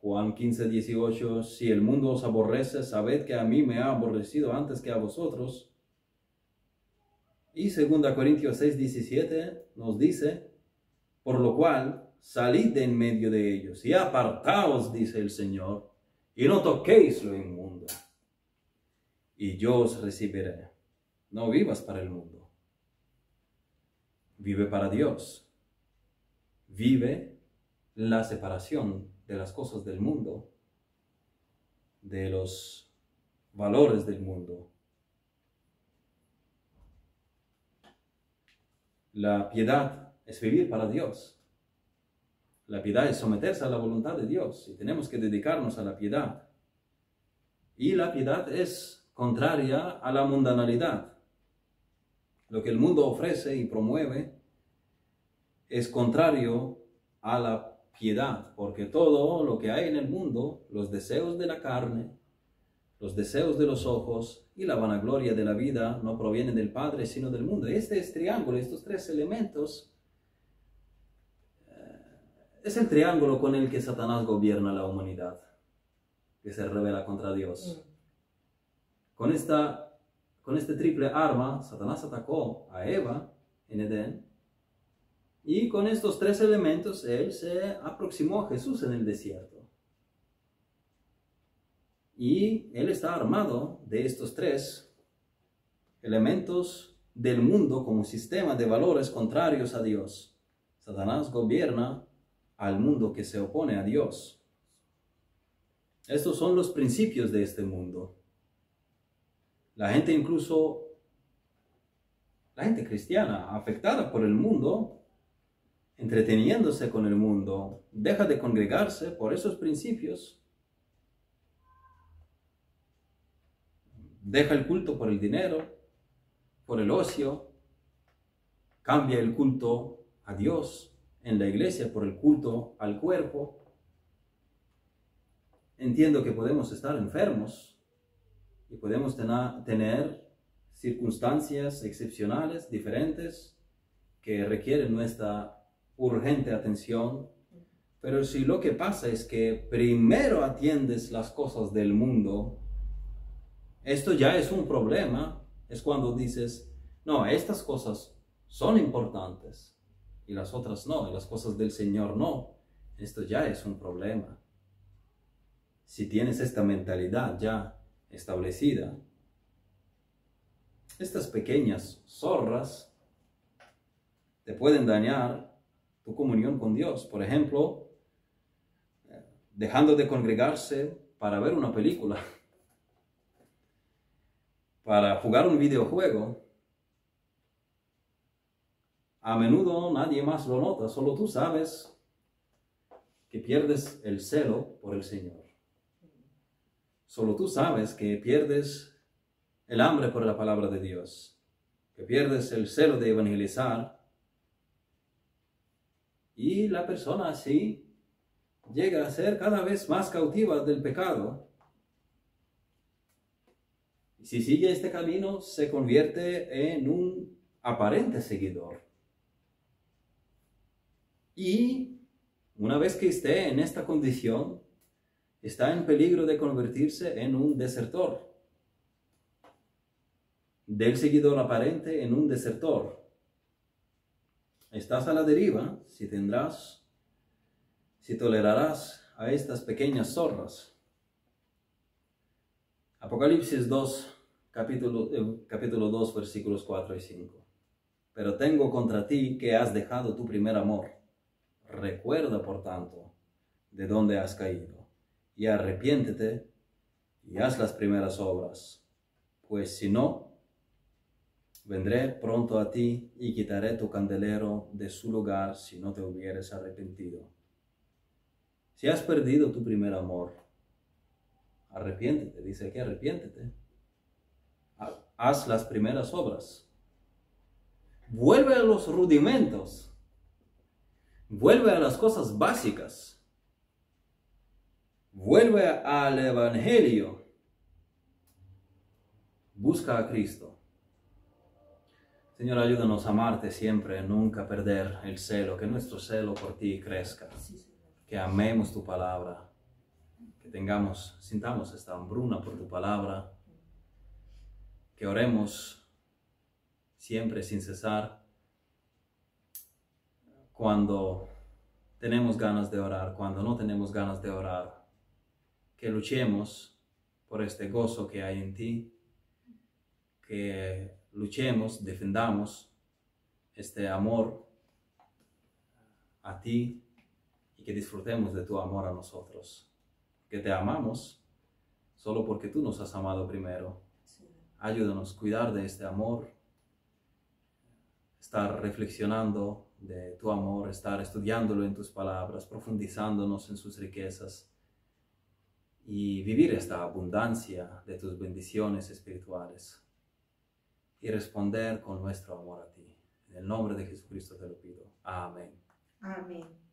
Juan 15, 18, si el mundo os aborrece, sabed que a mí me ha aborrecido antes que a vosotros. Y 2 Corintios 6, 17 nos dice, por lo cual salid de en medio de ellos y apartaos, dice el Señor, y no toquéis lo inmundo. Y yo os recibiré. No vivas para el mundo vive para Dios, vive la separación de las cosas del mundo, de los valores del mundo. La piedad es vivir para Dios. La piedad es someterse a la voluntad de Dios y tenemos que dedicarnos a la piedad. Y la piedad es contraria a la mundanalidad. Lo que el mundo ofrece y promueve es contrario a la piedad, porque todo lo que hay en el mundo, los deseos de la carne, los deseos de los ojos y la vanagloria de la vida no provienen del Padre, sino del mundo. Este es triángulo, estos tres elementos, eh, es el triángulo con el que Satanás gobierna la humanidad, que se revela contra Dios. Mm. Con esta con este triple arma, Satanás atacó a Eva en Edén. Y con estos tres elementos, él se aproximó a Jesús en el desierto. Y él está armado de estos tres elementos del mundo como sistema de valores contrarios a Dios. Satanás gobierna al mundo que se opone a Dios. Estos son los principios de este mundo. La gente incluso, la gente cristiana afectada por el mundo, entreteniéndose con el mundo, deja de congregarse por esos principios. Deja el culto por el dinero, por el ocio, cambia el culto a Dios en la iglesia por el culto al cuerpo. Entiendo que podemos estar enfermos, y podemos tener circunstancias excepcionales, diferentes, que requieren nuestra urgente atención. Pero si lo que pasa es que primero atiendes las cosas del mundo, esto ya es un problema. Es cuando dices, no, estas cosas son importantes y las otras no, y las cosas del Señor no. Esto ya es un problema. Si tienes esta mentalidad ya establecida. Estas pequeñas zorras te pueden dañar tu comunión con Dios. Por ejemplo, dejando de congregarse para ver una película, para jugar un videojuego. A menudo nadie más lo nota, solo tú sabes que pierdes el celo por el Señor. Solo tú sabes que pierdes el hambre por la palabra de Dios, que pierdes el celo de evangelizar. Y la persona así llega a ser cada vez más cautiva del pecado. Y si sigue este camino, se convierte en un aparente seguidor. Y una vez que esté en esta condición, está en peligro de convertirse en un desertor. Del seguidor aparente en un desertor. Estás a la deriva si tendrás, si tolerarás a estas pequeñas zorras. Apocalipsis 2, capítulo, eh, capítulo 2, versículos 4 y 5. Pero tengo contra ti que has dejado tu primer amor. Recuerda, por tanto, de dónde has caído y arrepiéntete y haz las primeras obras, pues si no, Vendré pronto a ti y quitaré tu candelero de su lugar si no te hubieres arrepentido. Si has perdido tu primer amor, arrepiéntete, dice aquí, arrepiéntete. Haz las primeras obras. Vuelve a los rudimentos. Vuelve a las cosas básicas. Vuelve al Evangelio. Busca a Cristo. Señor, ayúdanos a amarte siempre, nunca perder el celo, que nuestro celo por ti crezca, que amemos tu palabra, que tengamos, sintamos esta hambruna por tu palabra, que oremos siempre sin cesar cuando tenemos ganas de orar, cuando no tenemos ganas de orar, que luchemos por este gozo que hay en ti, que luchemos, defendamos este amor a ti y que disfrutemos de tu amor a nosotros. Que te amamos solo porque tú nos has amado primero. Ayúdanos a cuidar de este amor, estar reflexionando de tu amor, estar estudiándolo en tus palabras, profundizándonos en sus riquezas y vivir esta abundancia de tus bendiciones espirituales y responder con nuestro amor a ti. En el nombre de Jesucristo te lo pido. Amén. Amén.